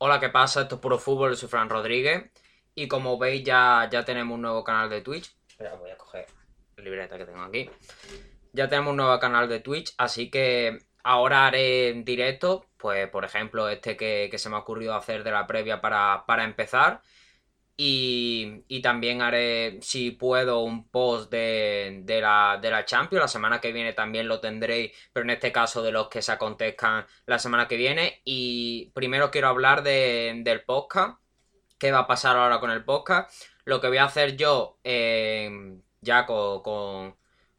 Hola, ¿qué pasa? Esto es Puro Fútbol, soy Fran Rodríguez. Y como veis, ya, ya tenemos un nuevo canal de Twitch. Espera, voy a coger la libreta que tengo aquí. Ya tenemos un nuevo canal de Twitch, así que ahora haré en directo, pues por ejemplo, este que, se me ha ocurrido hacer de la previa para, para empezar. Y, también haré, si puedo, un post de, la, de la Champions. La semana que viene también lo tendréis, pero en este caso de los que se acontezcan la semana que viene. Y primero quiero hablar del podcast. ¿Qué va a pasar ahora con el podcast? Lo que voy a hacer yo eh, ya con,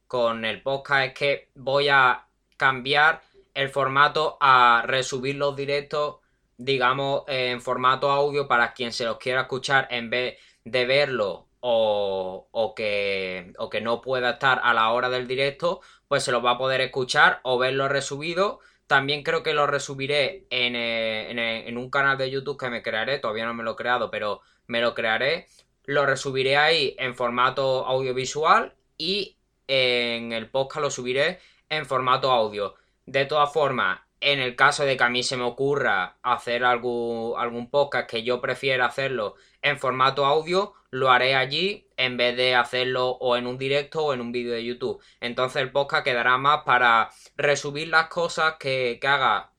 con el podcast es que voy a cambiar el formato a resubir los directos digamos, en formato audio para quien se los quiera escuchar en vez de verlo o, que, o que no pueda estar a la hora del directo, pues se los va a poder escuchar o verlo resubido. También creo que lo resubiré en, eh, en, un canal de YouTube que me crearé, todavía no me lo he creado, pero me lo crearé. Lo resubiré ahí en formato audiovisual y en el podcast lo subiré en formato audio. De todas formas, en el caso de que a mí se me ocurra hacer algún, algún podcast que yo prefiera hacerlo en formato audio, lo haré allí en vez de hacerlo o en un directo o en un vídeo de YouTube. Entonces el podcast quedará más para resumir las cosas que, haga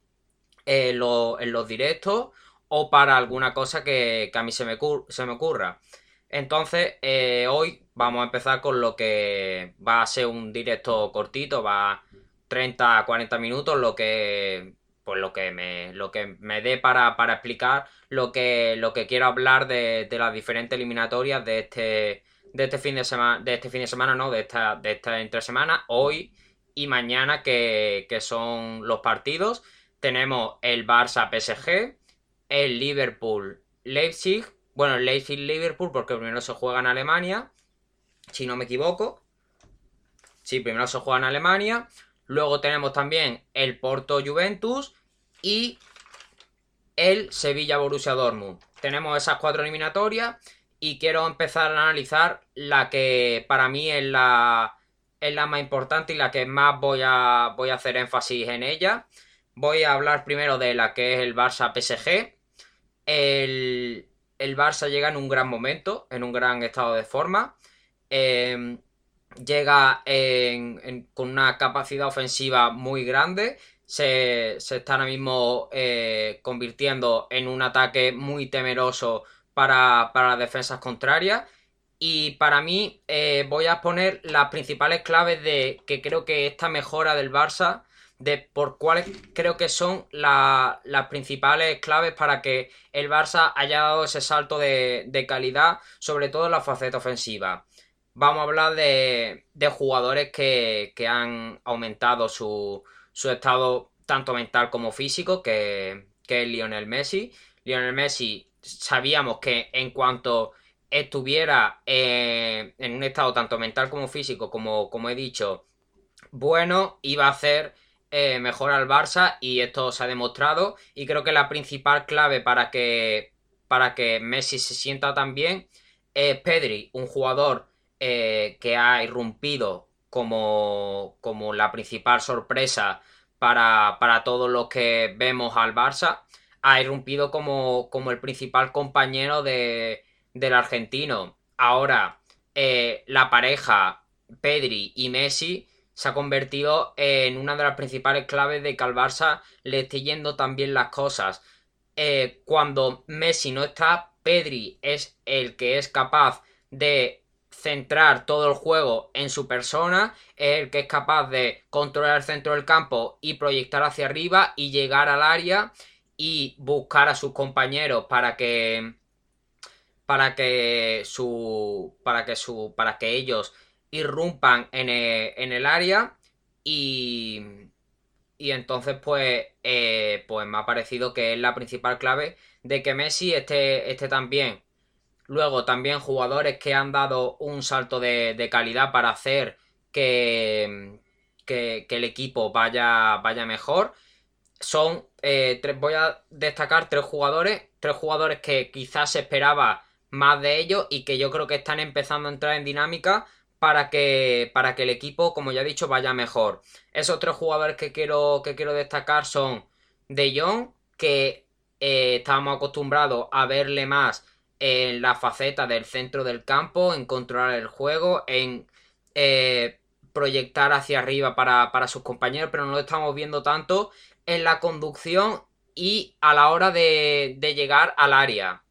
en, los directos o para alguna cosa que, a mí se me, se me ocurra. Entonces, eh, hoy vamos a empezar con lo que va a ser un directo cortito, va 30 a 40 minutos, lo que pues lo que me, lo que me dé para, explicar lo que, lo que quiero hablar de, las diferentes eliminatorias de este, de este fin de semana, de este fin de semana, no, de esta, de esta entre semana, hoy y mañana, que, que son los partidos. Tenemos el Barça PSG, el Liverpool Leipzig, bueno, el Leipzig Liverpool, porque primero se juega en Alemania, si no me equivoco. Sí, primero se juega en Alemania. Luego tenemos también el Porto Juventus y el Sevilla Borussia Dortmund. Tenemos esas cuatro eliminatorias y quiero empezar a analizar la que para mí es la, es la más importante y la que más voy a, voy a hacer énfasis en ella. Voy a hablar primero de la que es el Barça PSG. El, el Barça llega en un gran momento, en un gran estado de forma. Eh, llega con una capacidad ofensiva muy grande. Se, está ahora mismo eh, convirtiendo en un ataque muy temeroso para, las defensas contrarias. Y para mí eh, voy a poner las principales claves de que creo que esta mejora del Barça, de por cuáles creo que son las principales claves para que el Barça haya dado ese salto de, de calidad, sobre todo en la faceta ofensiva vamos a hablar de, jugadores que, han aumentado su, estado tanto mental como físico, que, es Lionel Messi. Lionel Messi sabíamos que en cuanto estuviera eh, en un estado tanto mental como físico, como, como he dicho, bueno, iba a hacer eh, mejor al Barça y esto se ha demostrado y creo que la principal clave para que, para que Messi se sienta tan bien es Pedri, un jugador eh, que ha irrumpido como, como la principal sorpresa para, para, todos los que vemos al Barça, ha irrumpido como, como el principal compañero de, del argentino. Ahora, eh, la pareja Pedri y Messi se ha convertido en una de las principales claves de que al Barça le esté yendo también las cosas. Eh, cuando Messi no está, Pedri es el que es capaz de centrar todo el juego en su persona, es el que es capaz de controlar el centro del campo y proyectar hacia arriba y llegar al área y buscar a sus compañeros para que para que su para que su para que ellos irrumpan en el, área y y entonces pues eh, pues me ha parecido que es la principal clave de que Messi esté, esté también Luego también jugadores que han dado un salto de, calidad para hacer que, que, el equipo vaya, vaya mejor. Son, eh, voy a destacar tres jugadores, tres jugadores que quizás se esperaba más de ellos y que yo creo que están empezando a entrar en dinámica para que, para que el equipo, como ya he dicho, vaya mejor. Esos tres jugadores que quiero, que quiero destacar son De Jong, que eh, estábamos acostumbrados a verle más en la faceta del centro del campo, en controlar el juego, en eh, proyectar hacia arriba para, sus compañeros, pero no lo estamos viendo tanto en la conducción y a la hora de, llegar al área,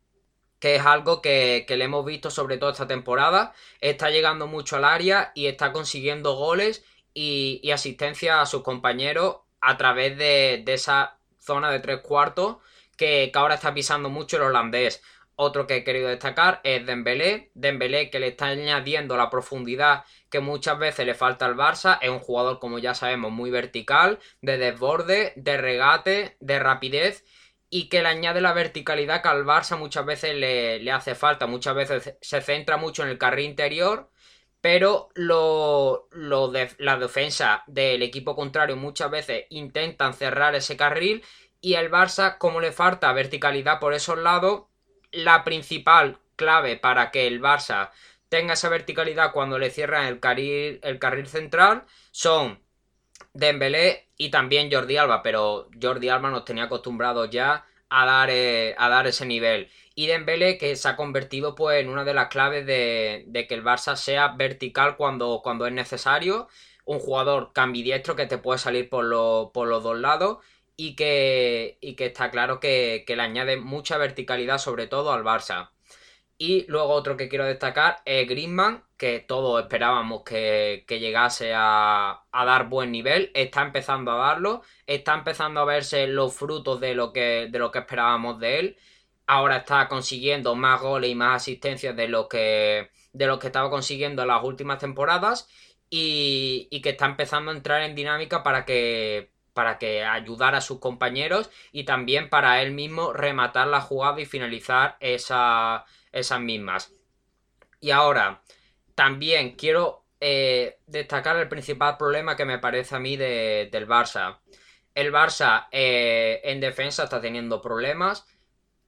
que es algo que, le hemos visto sobre todo esta temporada. Está llegando mucho al área y está consiguiendo goles y, asistencia a sus compañeros a través de, esa zona de tres cuartos que, que ahora está pisando mucho el holandés. Otro que he querido destacar es Dembélé. Dembélé que le está añadiendo la profundidad que muchas veces le falta al Barça. Es un jugador, como ya sabemos, muy vertical, de desborde, de regate, de rapidez y que le añade la verticalidad que al Barça muchas veces le, hace falta. Muchas veces se centra mucho en el carril interior, pero lo, de, la defensa del equipo contrario muchas veces intentan cerrar ese carril y el Barça, como le falta verticalidad por esos lados, la principal clave para que el Barça tenga esa verticalidad cuando le cierran el carril, el carril central son Dembélé y también Jordi Alba, pero Jordi Alba nos tenía acostumbrados ya a dar, eh, a dar ese nivel. Y Dembélé que se ha convertido pues en una de las claves de, que el Barça sea vertical cuando, cuando es necesario. Un jugador cambidiestro que te puede salir por, por los dos lados y que, que está claro que, le añade mucha verticalidad, sobre todo al Barça. Y luego otro que quiero destacar es Griezmann, que todos esperábamos que, llegase a, dar buen nivel. Está empezando a darlo. Está empezando a verse los frutos de lo que, de lo que esperábamos de él. Ahora está consiguiendo más goles y más asistencias de lo que, de lo que estaba consiguiendo en las últimas temporadas. Y, y que está empezando a entrar en dinámica para que, para que ayudara a sus compañeros y también para él mismo rematar la jugada y finalizar esas mismas. Y ahora, también quiero eh, destacar el principal problema que me parece a mí del Barça. El Barça eh, en defensa está teniendo problemas.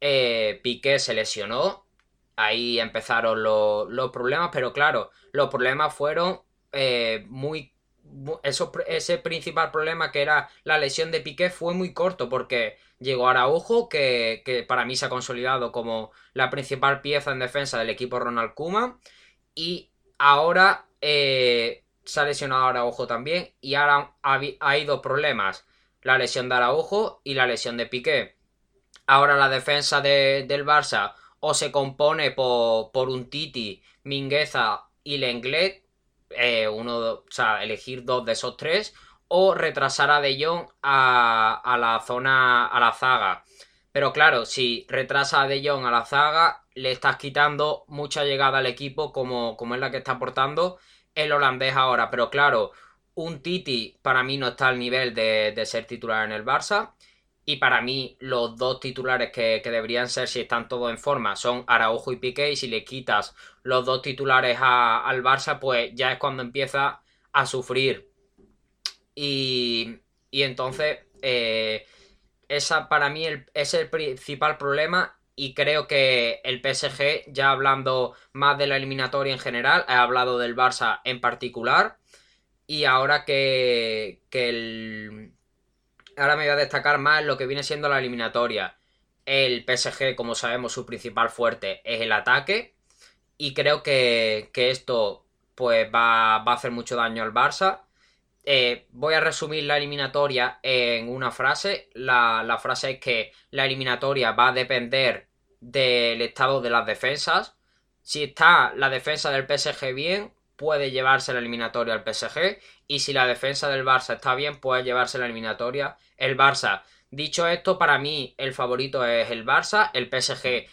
Eh, Piqué se lesionó. Ahí empezaron los problemas, pero claro, los problemas fueron muy ese principal problema que era la lesión de Piqué fue muy corto porque llegó Araujo, que, que para mí se ha consolidado como la principal pieza en defensa del equipo Ronald Kuma. Y ahora eh, se ha lesionado Araujo también. Y ahora hay dos problemas. La lesión de Araujo y la lesión de Piqué. Ahora la defensa del Barça o se compone por, por un Titi, Mingueza y Lenglet eh, uno, o sea, elegir dos de esos tres o retrasar a De Jong a, la zona, a la zaga. Pero claro, si retrasa a De Jong a la zaga, le estás quitando mucha llegada al equipo como, como es la que está aportando el holandés ahora. Pero claro, un Titi para mí no está al nivel de, de ser titular en el Barça. Y para mí, los dos titulares que, deberían ser, si están todos en forma, son Araujo y Piqué. Y si le quitas los dos titulares al Barça, pues ya es cuando empieza a sufrir. Y, y entonces, eh, esa para mí es el principal problema. Y creo que el PSG, ya hablando más de la eliminatoria en general, he hablado del Barça en particular. Y ahora que, que el ahora me voy a destacar más lo que viene siendo la eliminatoria. El PSG, como sabemos, su principal fuerte es el ataque. Y creo que, esto pues va, a hacer mucho daño al Barça. Eh, voy a resumir la eliminatoria en una frase. La, la frase es que la eliminatoria va a depender del estado de las defensas. Si está la defensa del PSG bien, puede llevarse la eliminatoria al PSG y si la defensa del Barça está bien, puede llevarse la eliminatoria el Barça. Dicho esto, para mí el favorito es el Barça, el PSG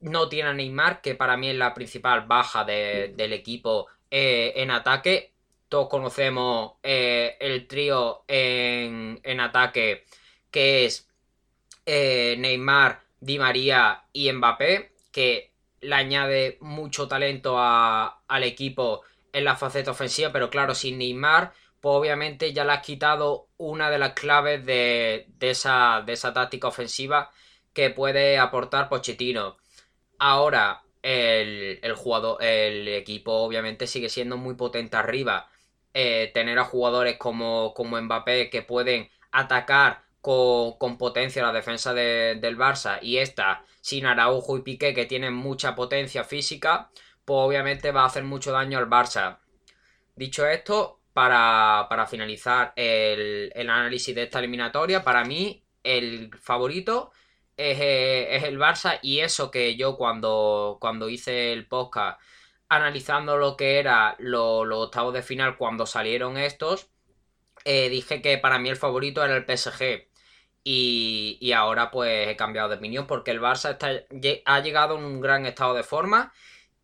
no tiene a Neymar, que para mí es la principal baja del equipo eh, en ataque. Todos conocemos eh, el trío en, ataque que es eh, Neymar, Di María y Mbappé, que le añade mucho talento al equipo en la faceta ofensiva, pero claro, sin Neymar, pues obviamente ya le has quitado una de las claves de, esa, de esa táctica ofensiva que puede aportar Pochettino. Ahora, el, jugador, el equipo obviamente sigue siendo muy potente arriba. Eh, tener a jugadores como, como Mbappé que pueden atacar con, potencia la defensa del Barça y esta sin Araujo y Piqué que tienen mucha potencia física, pues obviamente va a hacer mucho daño al Barça. Dicho esto, para, finalizar el, análisis de esta eliminatoria, para mí el favorito es, el Barça y eso que yo cuando, cuando hice el podcast analizando lo que era los octavos de final cuando salieron estos, eh, dije que para mí el favorito era el PSG. Y, ahora pues he cambiado de opinión porque el Barça está, ha llegado en un gran estado de forma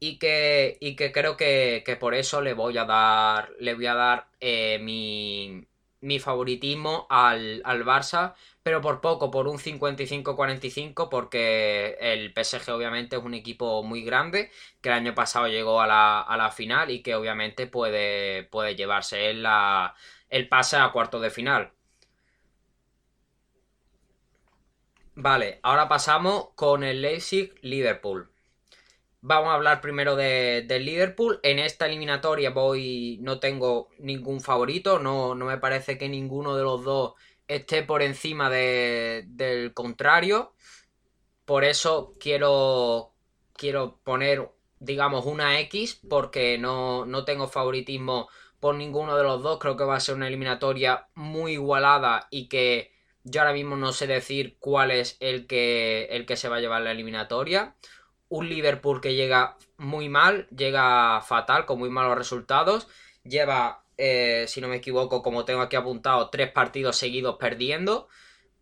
y que, y que creo que, por eso le voy a dar, le voy a dar eh, mi, mi, favoritismo al, al, Barça, pero por poco, por un 55-45, porque el PSG obviamente es un equipo muy grande, que el año pasado llegó a la, a la final y que obviamente puede, puede llevarse el, la, el pase a cuarto de final. Vale, ahora pasamos con el Leipzig-Liverpool. Vamos a hablar primero de, Liverpool. En esta eliminatoria voy. no tengo ningún favorito. No, no me parece que ninguno de los dos esté por encima del contrario. Por eso quiero. Quiero poner, digamos, una X. Porque no, no tengo favoritismo por ninguno de los dos. Creo que va a ser una eliminatoria muy igualada y que yo ahora mismo no sé decir cuál es el que, el que se va a llevar la eliminatoria. Un Liverpool que llega muy mal, llega fatal, con muy malos resultados. Lleva, eh, si no me equivoco, como tengo aquí apuntado, tres partidos seguidos perdiendo.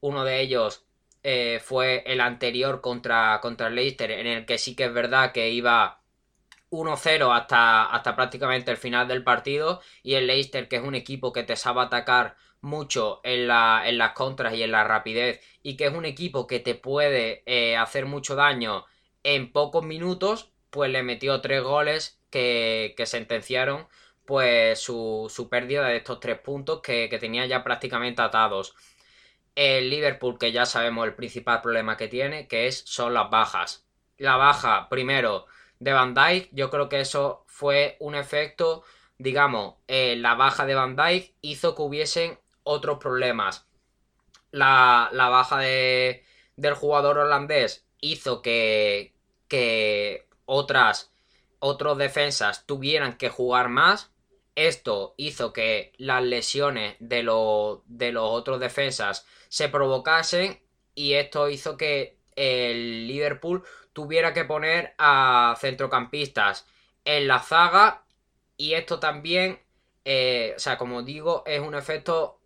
Uno de ellos eh, fue el anterior contra, contra el Leicester, en el que sí que es verdad que iba 1-0 hasta, hasta prácticamente el final del partido. Y el Leicester, que es un equipo que te sabe atacar mucho en, las contras y en la rapidez y que es un equipo que te puede eh, hacer mucho daño en pocos minutos, pues le metió tres goles que, sentenciaron pues su, pérdida de estos tres puntos que, tenía ya prácticamente atados. El Liverpool, que ya sabemos el principal problema que tiene, que es, son las bajas. La baja, primero, de Van Dijk, yo creo que eso fue un efecto, digamos, eh, la baja de Van Dijk hizo que hubiesen otros problemas. La, baja de, del jugador holandés hizo que, que otras otros defensas tuvieran que jugar más. Esto hizo que las lesiones de, de los otros defensas se provocasen y esto hizo que el Liverpool tuviera que poner a centrocampistas en la zaga y esto también eh, o sea, como digo, es un efecto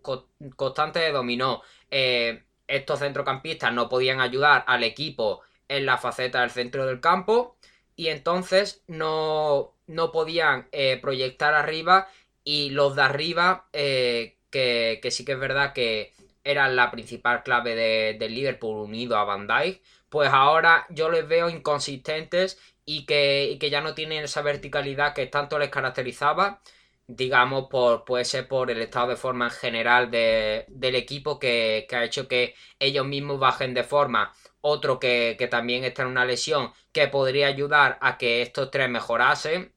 constante de dominó. Eh, estos centrocampistas no podían ayudar al equipo en la faceta del centro del campo y entonces no, no podían eh, proyectar arriba y los de arriba, que, sí que es verdad que eran la principal clave de, del Liverpool unido a Van Dijk, pues ahora yo les veo inconsistentes y que, y que ya no tienen esa verticalidad que tanto les caracterizaba digamos, por, puede por el estado de forma en general del equipo que, ha hecho que ellos mismos bajen de forma. Otro que, también está en una lesión que podría ayudar a que estos tres mejorasen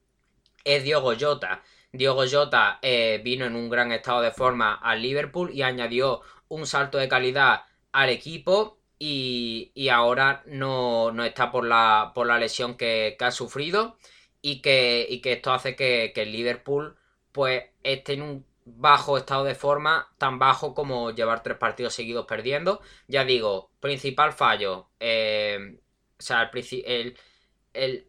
es Diogo Jota. Diogo Jota eh, vino en un gran estado de forma al Liverpool y añadió un salto de calidad al equipo y, ahora no, está por la, por la lesión que, ha sufrido y que, y que esto hace que, que el Liverpool pues esté en un bajo estado de forma, tan bajo como llevar tres partidos seguidos perdiendo. Ya digo, principal fallo, eh, o sea,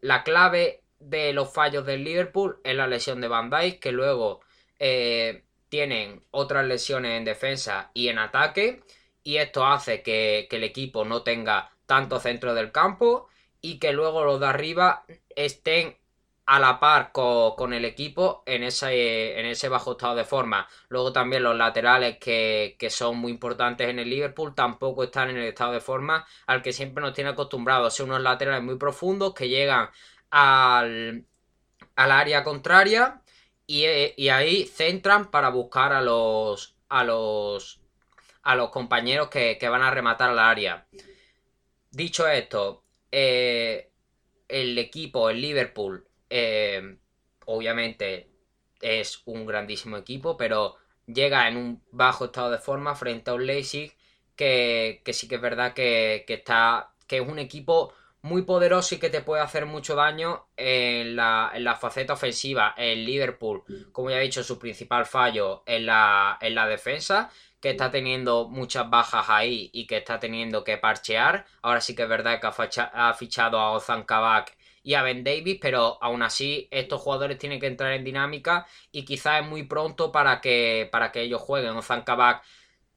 la clave de los fallos del Liverpool es la lesión de Van Dijk, que luego eh, tienen otras lesiones en defensa y en ataque, y esto hace que, que el equipo no tenga tanto centro del campo y que luego los de arriba estén a la par con, el equipo en ese, en ese bajo estado de forma. Luego también los laterales que, son muy importantes en el Liverpool tampoco están en el estado de forma al que siempre nos tiene acostumbrados. Son unos laterales muy profundos que llegan al, área contraria y, ahí centran para buscar a los, a los, a los compañeros que, van a rematar al área. Dicho esto, eh, el equipo, el Liverpool, eh, obviamente es un grandísimo equipo, pero llega en un bajo estado de forma frente a un Leipzig que, sí que es verdad que, está. que es un equipo muy poderoso y que te puede hacer mucho daño en la, en la faceta ofensiva. El Liverpool, como ya he dicho, su principal fallo en la, en la defensa que está teniendo muchas bajas ahí y que está teniendo que parchear. Ahora sí que es verdad que ha, fichado a Ozan Kabak y a Ben Davis, pero aún así estos jugadores tienen que entrar en dinámica y quizás es muy pronto para que, para que ellos jueguen. Ozan Kabak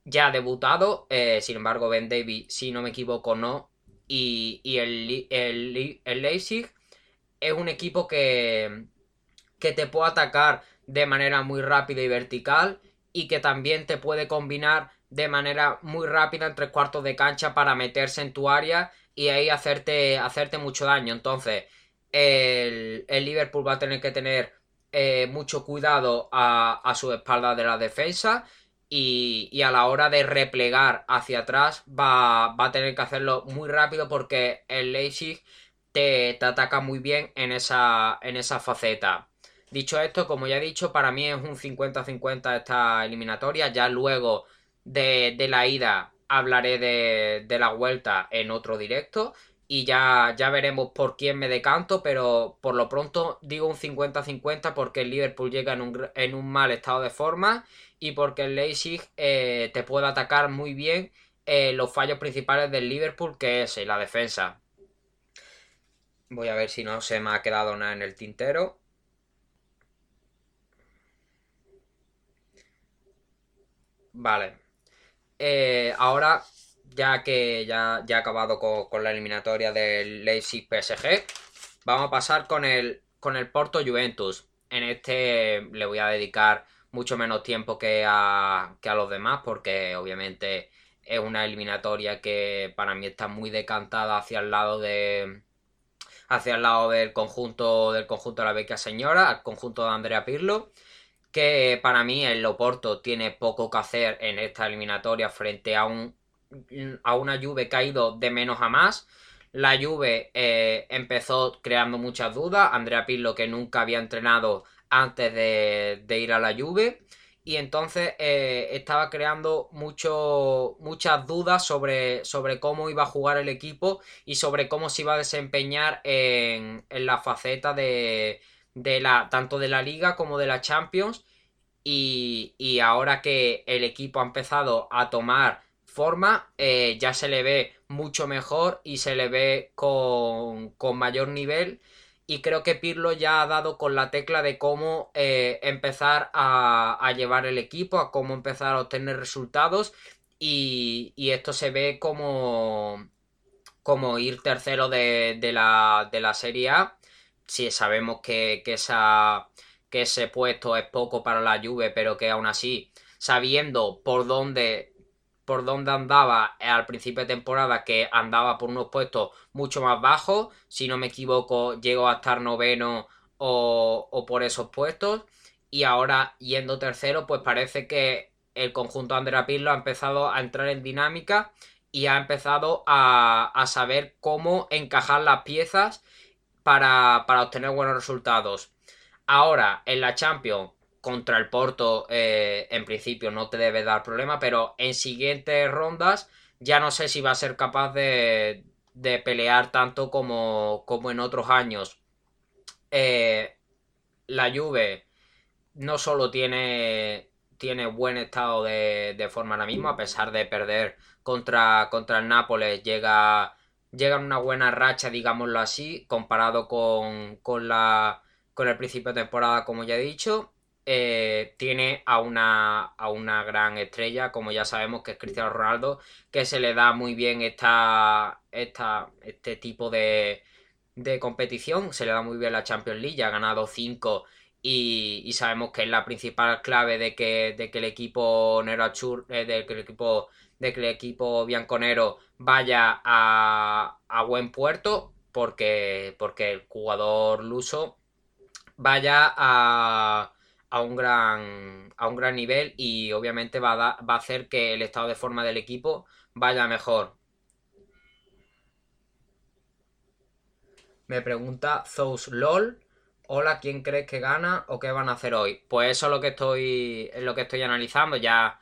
ya ha debutado, eh, sin embargo Ben Davis, si no me equivoco, no. Y, el, el, el Leipzig es un equipo que, que te puede atacar de manera muy rápida y vertical y que también te puede combinar de manera muy rápida en tres cuartos de cancha para meterse en tu área y ahí hacerte, hacerte mucho daño. Entonces, el, Liverpool va a tener que tener eh, mucho cuidado a, su espalda de la defensa y, a la hora de replegar hacia atrás va, a tener que hacerlo muy rápido porque el Leipzig te, ataca muy bien en esa, en esa faceta. Dicho esto, como ya he dicho, para mí es un 50-50 esta eliminatoria. Ya luego de, la ida hablaré de, la vuelta en otro directo. Y ya, ya veremos por quién me decanto, pero por lo pronto digo un 50-50 porque el Liverpool llega en un, en un, mal estado de forma y porque el Leipzig eh, te puede atacar muy bien eh, los fallos principales del Liverpool, que es la defensa. Voy a ver si no se me ha quedado nada en el tintero. Vale. Eh, ahora, ya que ya, ya he acabado con, la eliminatoria del Leipzig PSG, vamos a pasar con el, con el Porto Juventus. En este le voy a dedicar mucho menos tiempo que a, que a los demás, porque obviamente es una eliminatoria que para mí está muy decantada hacia el lado de hacia el lado del conjunto del conjunto de la beca señora, al conjunto de Andrea Pirlo que para mí el Loporto tiene poco que hacer en esta eliminatoria frente a un a una Juve que ha ido de menos a más. La Juve eh, empezó creando muchas dudas. Andrea Pirlo que nunca había entrenado antes de, ir a la Juve. Y entonces eh, estaba creando mucho, muchas dudas sobre, sobre, cómo iba a jugar el equipo y sobre cómo se iba a desempeñar en, en la faceta de, de la, tanto de la liga como de la Champions. Y, ahora que el equipo ha empezado a tomar forma, eh, ya se le ve mucho mejor y se le ve con, mayor nivel. Y creo que Pirlo ya ha dado con la tecla de cómo eh, empezar a, llevar el equipo, a cómo empezar a obtener resultados. Y, esto se ve como, como ir tercero de, la, de la Serie A si sabemos que, esa, que ese puesto es poco para la Juve, pero que aún así, sabiendo por dónde por dónde andaba al principio de temporada, que andaba por unos puestos mucho más bajos, si no me equivoco, llegó a estar noveno o, por esos puestos, y ahora yendo tercero, pues parece que el conjunto Andrea ha empezado a entrar en dinámica y ha empezado a, a saber cómo encajar las piezas para, obtener buenos resultados. Ahora, en la Champions, contra el Porto, eh, en principio no te debe dar problema, pero en siguientes rondas ya no sé si va a ser capaz de, pelear tanto como, como, en otros años. Eh, la Juve no solo tiene, tiene buen estado de, forma ahora mismo, a pesar de perder contra, contra el Nápoles, llega Llega una buena racha, digámoslo así, comparado con, con, la, con el principio de temporada, como ya he dicho. Eh, tiene a una, a una gran estrella, como ya sabemos que es Cristiano Ronaldo, que se le da muy bien esta, esta, este tipo de, de competición, se le da muy bien la Champions League, ya ha ganado 5 y, sabemos que es la principal clave de que, de que el equipo Nero Achur, eh, de que el equipo de que el equipo bianconero vaya a, buen puerto porque, porque el jugador luso vaya a, a, un gran, a un gran nivel y obviamente va a, va a hacer que el estado de forma del equipo vaya mejor. Me pregunta Zous LOL. Hola, ¿quién crees que gana o qué van a hacer hoy? Pues eso es lo que estoy, es lo que estoy analizando. Ya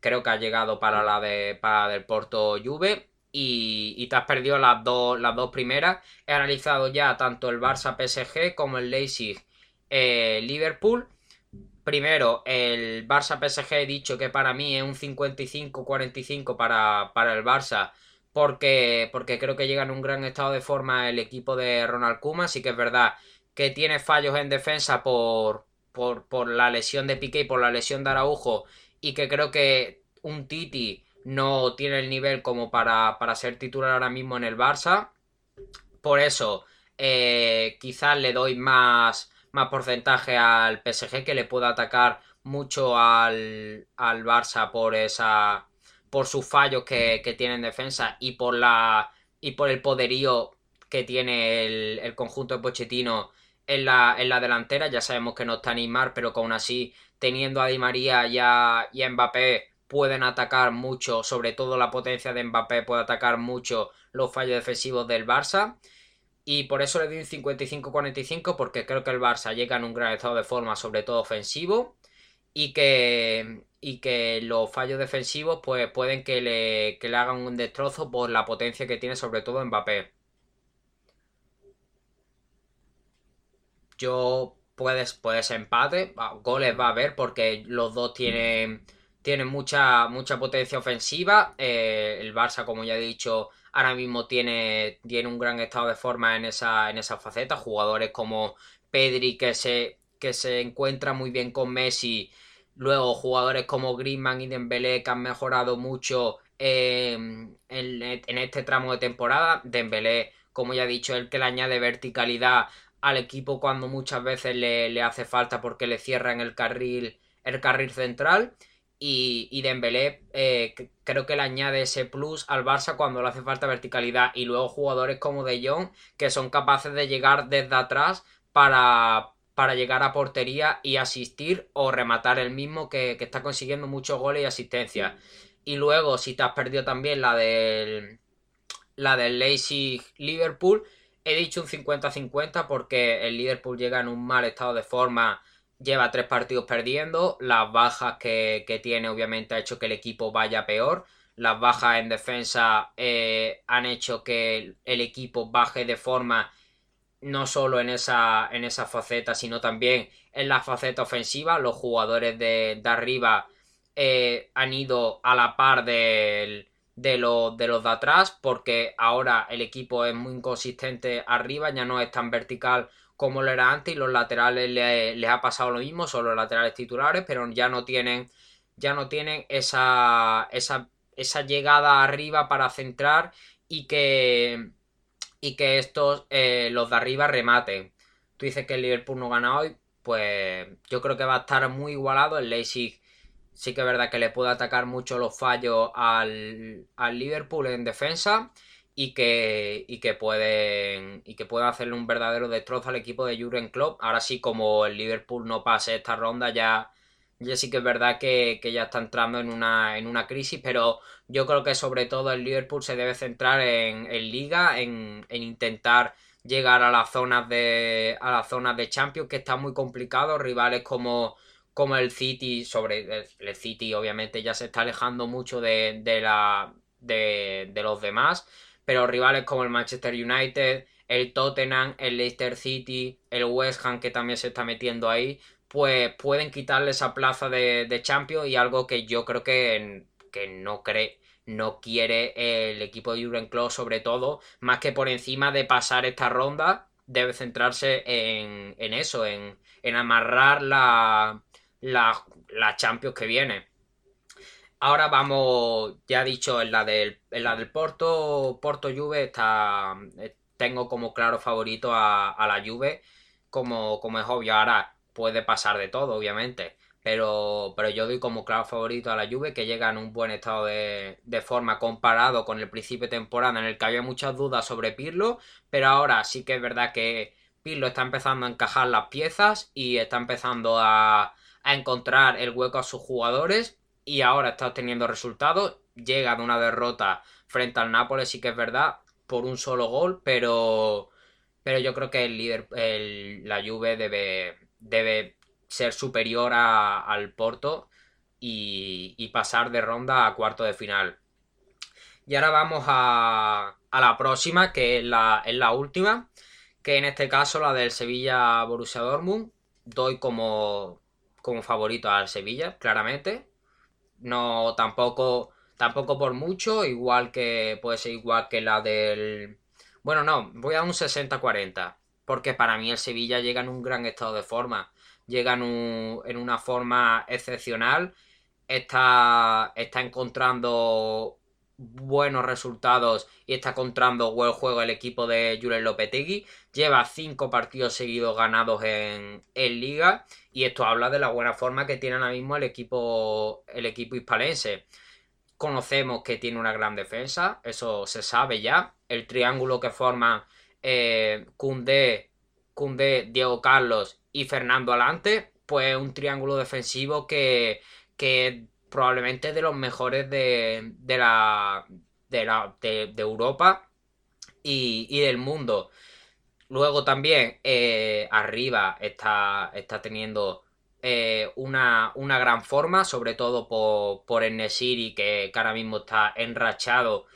creo que ha llegado para la de para del Porto Juve y, te has perdido las dos, las dos primeras. He analizado ya tanto el Barça PSG como el Leipzig eh, Liverpool. Primero, el Barça PSG he dicho que para mí es un 55-45 para, para el Barça. Porque, porque creo que llega en un gran estado de forma el equipo de Ronald Koeman. Sí que es verdad que tiene fallos en defensa por, por, por la lesión de Piqué y por la lesión de Araujo. Y que creo que un Titi no tiene el nivel como para, ser titular ahora mismo en el Barça. Por eso, eh, quizás le doy más, más porcentaje al PSG que le pueda atacar mucho al, al Barça por esa por sus fallos que, tiene en defensa y por la y por el poderío que tiene el, conjunto de Pochettino en la, en la delantera. Ya sabemos que no está Neymar, pero aún así, teniendo a Di María y y a Mbappé, pueden atacar mucho, sobre todo la potencia de Mbappé puede atacar mucho los fallos defensivos del Barça. Y por eso le doy un 55-45 porque creo que el Barça llega en un gran estado de forma, sobre todo ofensivo, y que, y que los fallos defensivos pues pueden que le, que le hagan un destrozo por la potencia que tiene sobre todo Mbappé. Yo puedes, puedes empate, goles va a haber porque los dos tienen tiene mucha, mucha potencia ofensiva. Eh, el Barça, como ya he dicho, ahora mismo tiene, tiene un gran estado de forma en esa, en esa faceta. Jugadores como Pedri, que se, que se encuentra muy bien con Messi. Luego jugadores como Griezmann y Dembélé que han mejorado mucho eh, en, este tramo de temporada. Dembélé, como ya he dicho, el que le añade verticalidad al equipo cuando muchas veces le, le hace falta porque le cierran el carril, el carril central. Y, y Dembélé eh, creo que le añade ese plus al Barça cuando le hace falta verticalidad. Y luego jugadores como De Jong que son capaces de llegar desde atrás para, para llegar a portería y asistir o rematar el mismo que, está consiguiendo muchos goles y asistencias. Y luego, si te has perdido también la del, la del Leipzig Liverpool, he dicho un 50-50 porque el Liverpool llega en un mal estado de forma lleva tres partidos perdiendo. Las bajas que, tiene obviamente ha hecho que el equipo vaya peor. Las bajas en defensa eh, han hecho que el equipo baje de forma no solo en esa, en esa faceta, sino también en la faceta ofensiva. Los jugadores de, arriba eh, han ido a la par de, de los de atrás porque ahora el equipo es muy inconsistente arriba, ya no es tan vertical como lo era antes y los laterales les, ha pasado lo mismo, son los laterales titulares, pero ya no tienen, ya no tienen esa, esa, esa llegada arriba para centrar y que, y que estos, eh, los de arriba, rematen. Tú dices que el Liverpool no gana hoy, pues yo creo que va a estar muy igualado. El Leipzig sí que es verdad que le puede atacar mucho los fallos al, al Liverpool en defensa y que, y que pueden y que pueden hacerle un verdadero destrozo al equipo de Jurgen Klopp. Ahora sí, como el Liverpool no pase esta ronda, ya, ya sí que es verdad que, ya está entrando en una, en una crisis, pero yo creo que sobre todo el Liverpool se debe centrar en, Liga, en, intentar llegar a las zonas de a las zonas de Champions, que está muy complicado, rivales como como el City, sobre el, City obviamente ya se está alejando mucho de, de la de, de los demás pero rivales como el Manchester United, el Tottenham, el Leicester City, el West Ham que también se está metiendo ahí, pues pueden quitarle esa plaza de, Champions y algo que yo creo que, que no cree no quiere el equipo de Jurgen Klopp sobre todo, más que por encima de pasar esta ronda, debe centrarse en, eso, en, en amarrar la, la, la Champions que viene. Ahora vamos, ya dicho, en la del, en la del Porto, Porto Juve está, eh, tengo como claro favorito a, la Juve, como, como es obvio. Ahora puede pasar de todo, obviamente, pero, pero yo doy como claro favorito a la Juve, que llega en un buen estado de, forma comparado con el principio de temporada en el que había muchas dudas sobre Pirlo, pero ahora sí que es verdad que Pirlo está empezando a encajar las piezas y está empezando a, a encontrar el hueco a sus jugadores y ahora está obteniendo resultados. Llega de una derrota frente al Nápoles, sí que es verdad, por un solo gol, pero, pero yo creo que el líder, la Juve debe, debe ser superior al Porto y, pasar de ronda a cuarto de final. Y ahora vamos a, a la próxima, que es la, es la última, que en este caso la del Sevilla Borussia Dortmund. Doy como, como favorito al Sevilla, claramente. No, tampoco, tampoco por mucho, igual que puede ser igual que la del... Bueno, no, voy a un 60-40, porque para mí el Sevilla llega en un gran estado de forma, llega en, en una forma excepcional, está, está encontrando buenos resultados y está encontrando buen juego el equipo de Julen Lopetegui. Lleva cinco partidos seguidos ganados en, liga y esto habla de la buena forma que tiene ahora mismo el equipo, el equipo hispalense. Conocemos que tiene una gran defensa, eso se sabe ya. El triángulo que forma eh, Cundé, Diego Carlos y Fernando Alante, pues un triángulo defensivo que, que probablemente de los mejores de, de la, de, la, de, Europa y, del mundo. Luego también eh, arriba está, está teniendo eh, una, gran forma, sobre todo por, por el Nesiri, que, que, ahora mismo está enrachado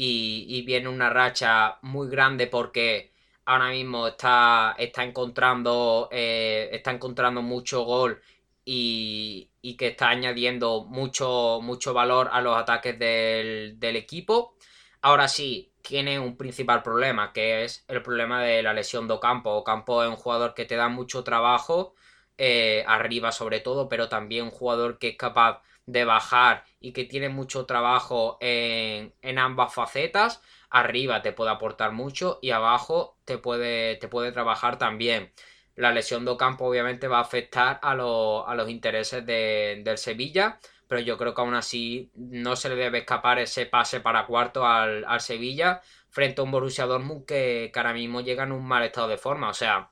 y, viene una racha muy grande porque ahora mismo está, está encontrando eh, está encontrando mucho gol y, que está añadiendo mucho, mucho valor a los ataques del, equipo. Ahora sí, tiene un principal problema, que es el problema de la lesión de Ocampo. Ocampo es un jugador que te da mucho trabajo, eh, arriba sobre todo, pero también un jugador que es capaz de bajar y que tiene mucho trabajo en, en ambas facetas. Arriba te puede aportar mucho y abajo te puede, te puede trabajar también la lesión de Ocampo obviamente va a afectar a, los intereses del Sevilla, pero yo creo que aún así no se le debe escapar ese pase para cuarto al, Sevilla frente a un Borussia Dortmund que, ahora mismo llega en un mal estado de forma. O sea,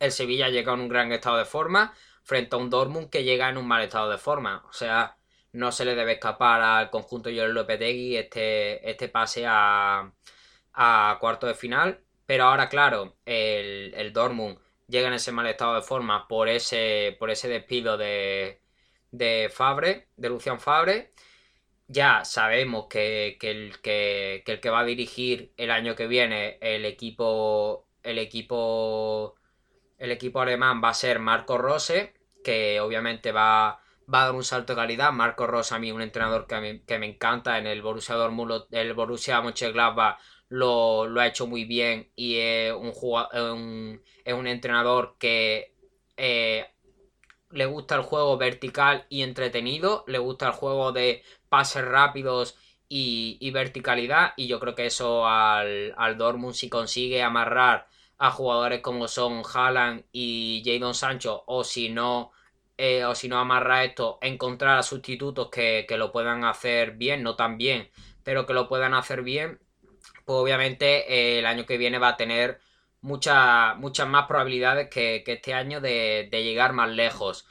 el Sevilla llega en un gran estado de forma frente a un Dortmund que llega en un mal estado de forma. O sea, no se le debe escapar al conjunto Joel Lopetegui este, este pase a, a cuarto de final. Pero ahora, claro, el, el Dortmund llega en ese mal estado de forma por ese, por ese despido de, de Fabre, de Lucian Fabre. Ya sabemos que, el, que, el que va a dirigir el año que viene el equipo, el equipo, el equipo alemán va a ser Marco Rose, que obviamente va, va a dar un salto de calidad. Marco Rose a mí un entrenador que, que me encanta en el Borussia Dortmund, el Borussia Mönchengladbach lo, ha hecho muy bien y es un, un, es un entrenador que eh, le gusta el juego vertical y entretenido, le gusta el juego de pases rápidos y, verticalidad y yo creo que eso al, al Dortmund si consigue amarrar a jugadores como son Haaland y Jadon Sancho o si no eh, o si no amarra esto encontrar a sustitutos que, que lo puedan hacer bien, no tan bien pero que lo puedan hacer bien pues obviamente eh, el año que viene va a tener muchas muchas más probabilidades que, este año de, llegar más lejos.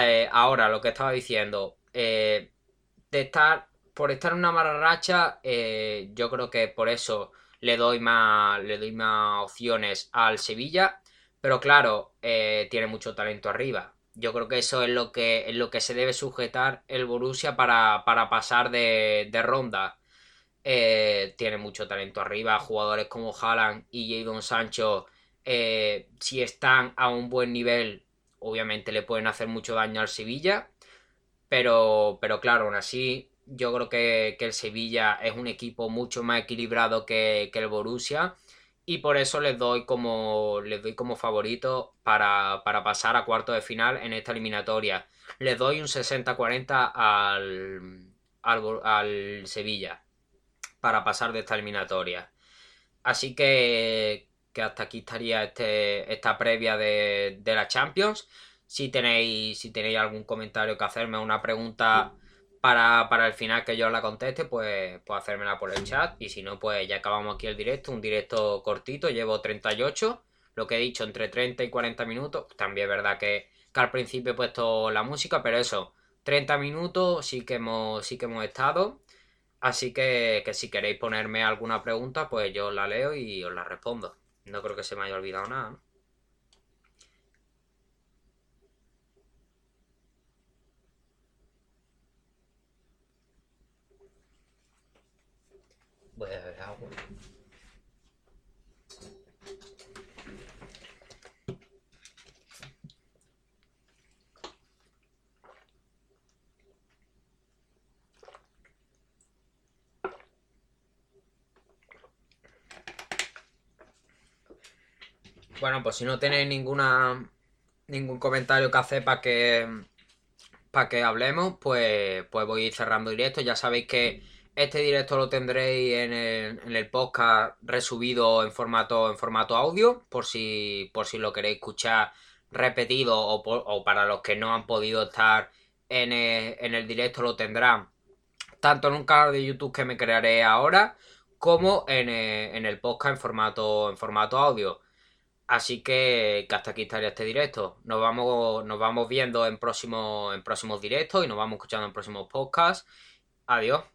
Eh, ahora, lo que estaba diciendo, eh, de estar, por estar en una mala racha, yo creo que por eso le doy más, le doy más opciones al Sevilla, pero claro, tiene mucho talento arriba. Yo creo que eso es lo que, es lo que se debe sujetar el Borussia para, pasar de, de ronda eh, tiene mucho talento arriba. Jugadores como Haaland y Jadon Sancho, eh, si están a un buen nivel, obviamente le pueden hacer mucho daño al Sevilla. Pero, pero claro, aún así, yo creo que, el Sevilla es un equipo mucho más equilibrado que, el Borussia. Y por eso les doy como, les doy como favorito para, pasar a cuarto de final en esta eliminatoria. Les doy un 60-40 al, al Sevilla para pasar de esta eliminatoria. Así que, que hasta aquí estaría este, esta previa de, la Champions. Si tenéis, si tenéis algún comentario que hacerme, una pregunta para, el final que yo la conteste, pues, pues hacérmela por el chat. Y si no, pues ya acabamos aquí el directo. Un directo cortito, llevo 38. Lo que he dicho, entre 30 y 40 minutos. También es verdad que, que al principio he puesto la música, pero eso, 30 minutos sí que hemos, sí que hemos estado. Así que, que si queréis ponerme alguna pregunta, pues yo la leo y os la respondo. No creo que se me haya olvidado nada, ¿no? Pues Bueno, pues si no tenéis ninguna ningún comentario que hacer para que para que hablemos, pues, pues voy cerrando directo. Ya sabéis que este directo lo tendréis en el, en el podcast resubido en formato, en formato audio, por si, por si lo queréis escuchar repetido o, o para los que no han podido estar en el, en el directo lo tendrán tanto en un canal de YouTube que me crearé ahora como en el, en el podcast en formato, en formato audio. Así que, hasta aquí estaría este directo. Nos vamos, nos vamos viendo en, próximo, en próximos directos y nos vamos escuchando en próximos podcasts. Adiós.